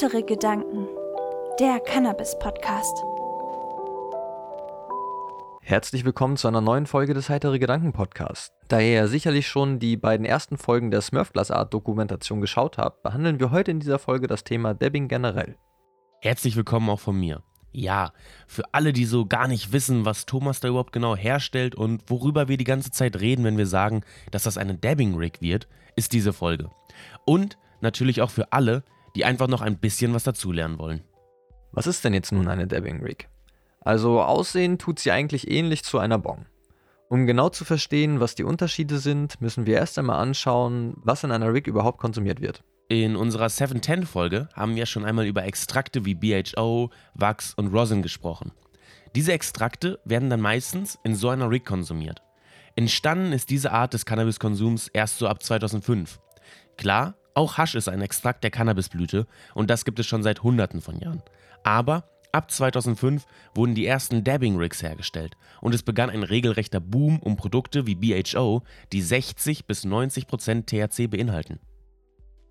Heitere Gedanken, der Cannabis-Podcast. Herzlich willkommen zu einer neuen Folge des Heitere Gedanken Podcasts. Da ihr ja sicherlich schon die beiden ersten Folgen der Smurfglass Art Dokumentation geschaut habt, behandeln wir heute in dieser Folge das Thema Dabbing generell. Herzlich willkommen auch von mir. Ja, für alle, die so gar nicht wissen, was Thomas da überhaupt genau herstellt und worüber wir die ganze Zeit reden, wenn wir sagen, dass das eine Dabbing Rig wird, ist diese Folge. Und natürlich auch für alle, die einfach noch ein bisschen was dazulernen wollen. Was ist denn jetzt nun eine Dabbing Rig? Also aussehen tut sie eigentlich ähnlich zu einer Bong. Um genau zu verstehen, was die Unterschiede sind, müssen wir erst einmal anschauen, was in einer Rig überhaupt konsumiert wird. In unserer 710-Folge haben wir schon einmal über Extrakte wie BHO, Wachs und Rosin gesprochen. Diese Extrakte werden dann meistens in so einer Rig konsumiert. Entstanden ist diese Art des Cannabiskonsums erst so ab 2005. Klar, auch Hasch ist ein Extrakt der Cannabisblüte und das gibt es schon seit Hunderten von Jahren. Aber ab 2005 wurden die ersten Dabbing Rigs hergestellt und es begann ein regelrechter Boom um Produkte wie BHO, die 60 bis 90 Prozent THC beinhalten.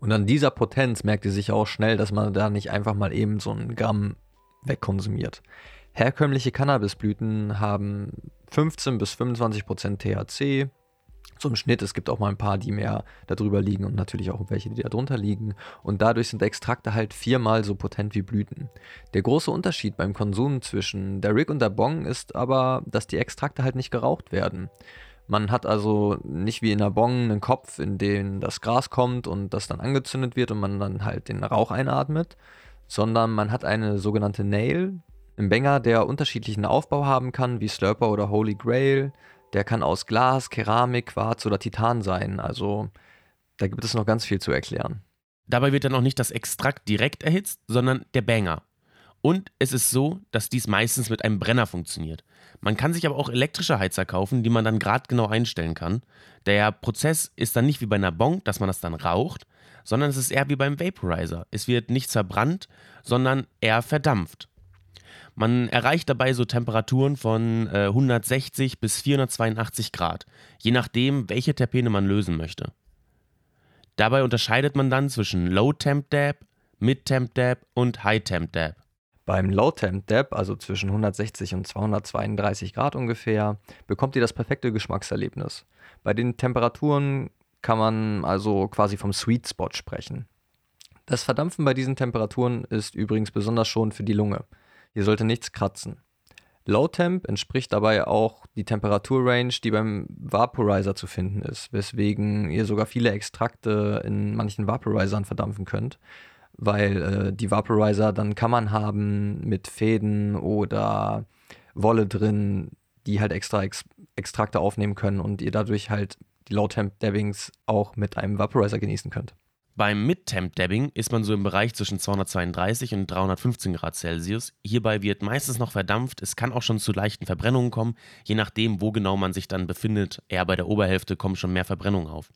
Und an dieser Potenz merkt ihr sich auch schnell, dass man da nicht einfach mal eben so ein Gramm wegkonsumiert. Herkömmliche Cannabisblüten haben 15 bis 25 Prozent THC, so im Schnitt. Es gibt auch mal ein paar, die mehr darüber liegen und natürlich auch welche, die darunter liegen. Und dadurch sind Extrakte halt viermal so potent wie Blüten. Der große Unterschied beim Konsum zwischen der Rig und der Bong ist aber, dass die Extrakte halt nicht geraucht werden. Man hat also nicht wie in der Bong einen Kopf, in den das Gras kommt und das dann angezündet wird und man dann halt den Rauch einatmet, sondern man hat eine sogenannte Nail im Banger, der unterschiedlichen Aufbau haben kann, wie Slurper oder Holy Grail, der kann aus Glas, Keramik, Quarz oder Titan sein. Also da gibt es noch ganz viel zu erklären. Dabei wird dann auch nicht das Extrakt direkt erhitzt, sondern der Banger. Und es ist so, dass dies meistens mit einem Brenner funktioniert. Man kann sich aber auch elektrische Heizer kaufen, die man dann gerade genau einstellen kann. Der Prozess ist dann nicht wie bei einer Bong, dass man das dann raucht, sondern es ist eher wie beim Vaporizer. Es wird nicht verbrannt, sondern eher verdampft. Man erreicht dabei so Temperaturen von äh, 160 bis 482 Grad, je nachdem, welche Terpene man lösen möchte. Dabei unterscheidet man dann zwischen Low Temp Dab, Mid Temp Dab und High Temp Dab. Beim Low Temp Dab, also zwischen 160 und 232 Grad ungefähr, bekommt ihr das perfekte Geschmackserlebnis. Bei den Temperaturen kann man also quasi vom Sweet Spot sprechen. Das Verdampfen bei diesen Temperaturen ist übrigens besonders schon für die Lunge. Hier sollte nichts kratzen. Low Temp entspricht dabei auch die Temperaturrange, die beim Vaporizer zu finden ist, weswegen ihr sogar viele Extrakte in manchen Vaporizern verdampfen könnt, weil äh, die Vaporizer dann Kammern haben mit Fäden oder Wolle drin, die halt extra Ex Extrakte aufnehmen können und ihr dadurch halt die Low Temp Dabbings auch mit einem Vaporizer genießen könnt. Beim Mid-Temp-Dabbing ist man so im Bereich zwischen 232 und 315 Grad Celsius. Hierbei wird meistens noch verdampft. Es kann auch schon zu leichten Verbrennungen kommen. Je nachdem, wo genau man sich dann befindet, eher bei der Oberhälfte kommen schon mehr Verbrennungen auf.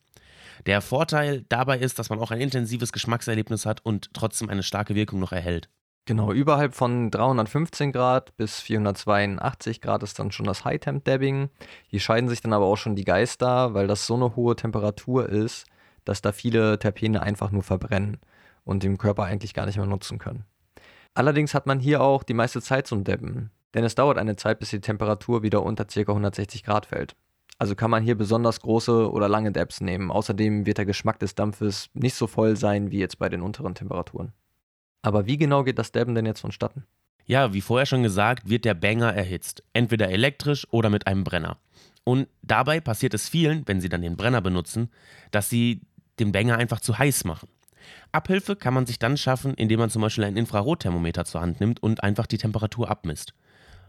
Der Vorteil dabei ist, dass man auch ein intensives Geschmackserlebnis hat und trotzdem eine starke Wirkung noch erhält. Genau, überhalb von 315 Grad bis 482 Grad ist dann schon das High-Temp-Dabbing. Hier scheiden sich dann aber auch schon die Geister, weil das so eine hohe Temperatur ist, dass da viele Terpene einfach nur verbrennen und den Körper eigentlich gar nicht mehr nutzen können. Allerdings hat man hier auch die meiste Zeit zum Dabben, denn es dauert eine Zeit, bis die Temperatur wieder unter ca. 160 Grad fällt. Also kann man hier besonders große oder lange Dabs nehmen. Außerdem wird der Geschmack des Dampfes nicht so voll sein wie jetzt bei den unteren Temperaturen. Aber wie genau geht das Dabben denn jetzt vonstatten? Ja, wie vorher schon gesagt, wird der Banger erhitzt. Entweder elektrisch oder mit einem Brenner. Und dabei passiert es vielen, wenn sie dann den Brenner benutzen, dass sie den Banger einfach zu heiß machen. Abhilfe kann man sich dann schaffen, indem man zum Beispiel ein Infrarotthermometer zur Hand nimmt und einfach die Temperatur abmisst.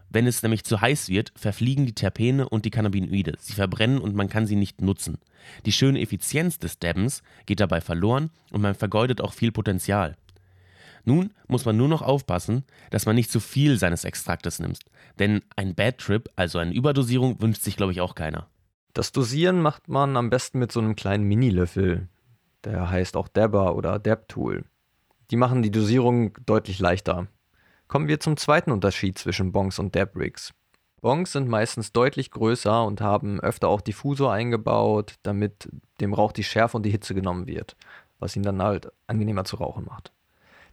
Wenn es nämlich zu heiß wird, verfliegen die Terpene und die Cannabinoide. Sie verbrennen und man kann sie nicht nutzen. Die schöne Effizienz des Dabbens geht dabei verloren und man vergeudet auch viel Potenzial. Nun muss man nur noch aufpassen, dass man nicht zu viel seines Extraktes nimmt. Denn ein Bad Trip, also eine Überdosierung, wünscht sich, glaube ich, auch keiner. Das Dosieren macht man am besten mit so einem kleinen Minilöffel. Der heißt auch Dabber oder Dab-Tool. Die machen die Dosierung deutlich leichter. Kommen wir zum zweiten Unterschied zwischen Bongs und Dab-Rigs. Bongs sind meistens deutlich größer und haben öfter auch Diffusor eingebaut, damit dem Rauch die Schärfe und die Hitze genommen wird, was ihn dann halt angenehmer zu rauchen macht.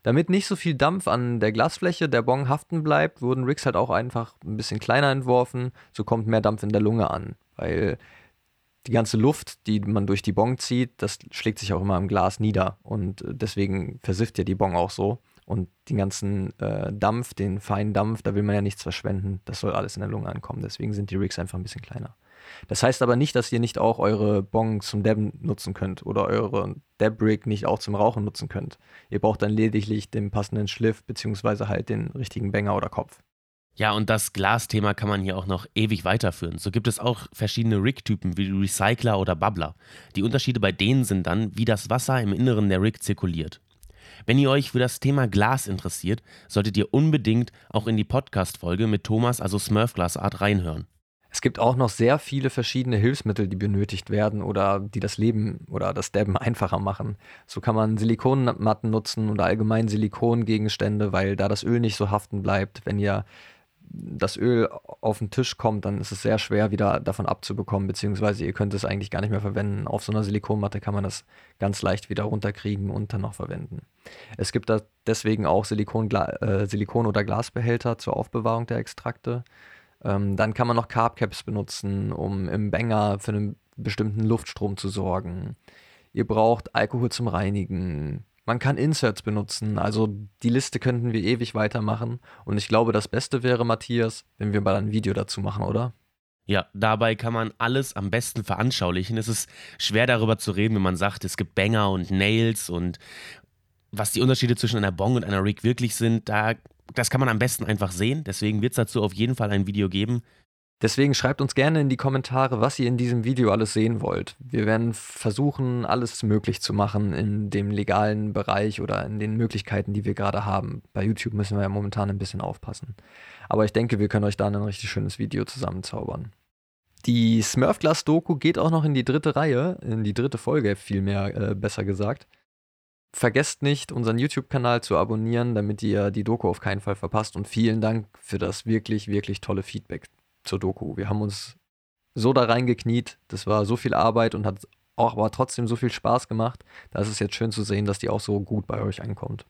Damit nicht so viel Dampf an der Glasfläche der Bong haften bleibt, wurden Rigs halt auch einfach ein bisschen kleiner entworfen. So kommt mehr Dampf in der Lunge an, weil die ganze Luft, die man durch die Bong zieht, das schlägt sich auch immer im Glas nieder und deswegen versifft ja die Bong auch so. Und den ganzen äh, Dampf, den feinen Dampf, da will man ja nichts verschwenden. Das soll alles in der Lunge ankommen. Deswegen sind die Rigs einfach ein bisschen kleiner. Das heißt aber nicht, dass ihr nicht auch eure Bong zum Dabben nutzen könnt oder eure Dab-Rig nicht auch zum Rauchen nutzen könnt. Ihr braucht dann lediglich den passenden Schliff beziehungsweise halt den richtigen Bänger oder Kopf. Ja, und das Glasthema kann man hier auch noch ewig weiterführen. So gibt es auch verschiedene Rig-Typen wie Recycler oder Bubbler. Die Unterschiede bei denen sind dann, wie das Wasser im Inneren der Rig zirkuliert. Wenn ihr euch für das Thema Glas interessiert, solltet ihr unbedingt auch in die Podcast-Folge mit Thomas, also Smurfglasart, reinhören. Es gibt auch noch sehr viele verschiedene Hilfsmittel, die benötigt werden oder die das Leben oder das Dabben einfacher machen. So kann man Silikonmatten nutzen oder allgemein Silikongegenstände, weil da das Öl nicht so haften bleibt. Wenn ihr das Öl auf den Tisch kommt, dann ist es sehr schwer wieder davon abzubekommen, beziehungsweise ihr könnt es eigentlich gar nicht mehr verwenden. Auf so einer Silikonmatte kann man das ganz leicht wieder runterkriegen und dann noch verwenden. Es gibt da deswegen auch Silikon, äh, Silikon oder Glasbehälter zur Aufbewahrung der Extrakte. Ähm, dann kann man noch Carbcaps benutzen, um im Banger für einen bestimmten Luftstrom zu sorgen. Ihr braucht Alkohol zum Reinigen, man kann Inserts benutzen. Also die Liste könnten wir ewig weitermachen. Und ich glaube, das Beste wäre, Matthias, wenn wir mal ein Video dazu machen, oder? Ja, dabei kann man alles am besten veranschaulichen. Es ist schwer darüber zu reden, wenn man sagt, es gibt Banger und Nails und was die Unterschiede zwischen einer Bong und einer Rig wirklich sind, da, das kann man am besten einfach sehen. Deswegen wird es dazu auf jeden Fall ein Video geben. Deswegen schreibt uns gerne in die Kommentare, was ihr in diesem Video alles sehen wollt. Wir werden versuchen, alles möglich zu machen in dem legalen Bereich oder in den Möglichkeiten, die wir gerade haben. Bei YouTube müssen wir ja momentan ein bisschen aufpassen. Aber ich denke, wir können euch da ein richtig schönes Video zusammenzaubern. Die Smurfglass-Doku geht auch noch in die dritte Reihe, in die dritte Folge vielmehr, äh, besser gesagt. Vergesst nicht, unseren YouTube-Kanal zu abonnieren, damit ihr die Doku auf keinen Fall verpasst. Und vielen Dank für das wirklich, wirklich tolle Feedback zur Doku. Wir haben uns so da reingekniet, das war so viel Arbeit und hat auch aber trotzdem so viel Spaß gemacht. Da ist es jetzt schön zu sehen, dass die auch so gut bei euch ankommt.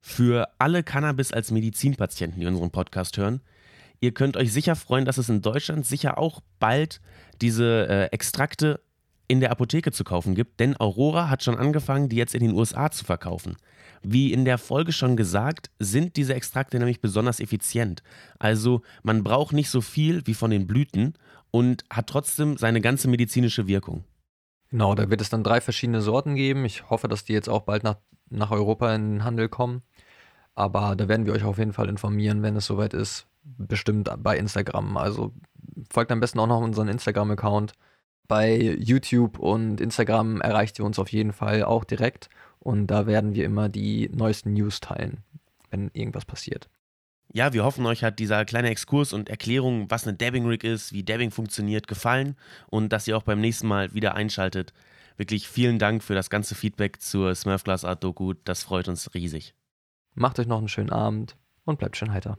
Für alle Cannabis als Medizinpatienten, die unseren Podcast hören, ihr könnt euch sicher freuen, dass es in Deutschland sicher auch bald diese äh, Extrakte in der Apotheke zu kaufen gibt, denn Aurora hat schon angefangen, die jetzt in den USA zu verkaufen. Wie in der Folge schon gesagt, sind diese Extrakte nämlich besonders effizient. Also man braucht nicht so viel wie von den Blüten und hat trotzdem seine ganze medizinische Wirkung. Genau, da wird es dann drei verschiedene Sorten geben. Ich hoffe, dass die jetzt auch bald nach, nach Europa in den Handel kommen. Aber da werden wir euch auf jeden Fall informieren, wenn es soweit ist. Bestimmt bei Instagram. Also folgt am besten auch noch unseren Instagram-Account. Bei YouTube und Instagram erreicht ihr uns auf jeden Fall auch direkt. Und da werden wir immer die neuesten News teilen, wenn irgendwas passiert. Ja, wir hoffen, euch hat dieser kleine Exkurs und Erklärung, was eine Dabbing Rig ist, wie Dabbing funktioniert, gefallen und dass ihr auch beim nächsten Mal wieder einschaltet. Wirklich vielen Dank für das ganze Feedback zur Smurfglass Art Doku. Das freut uns riesig. Macht euch noch einen schönen Abend und bleibt schön heiter.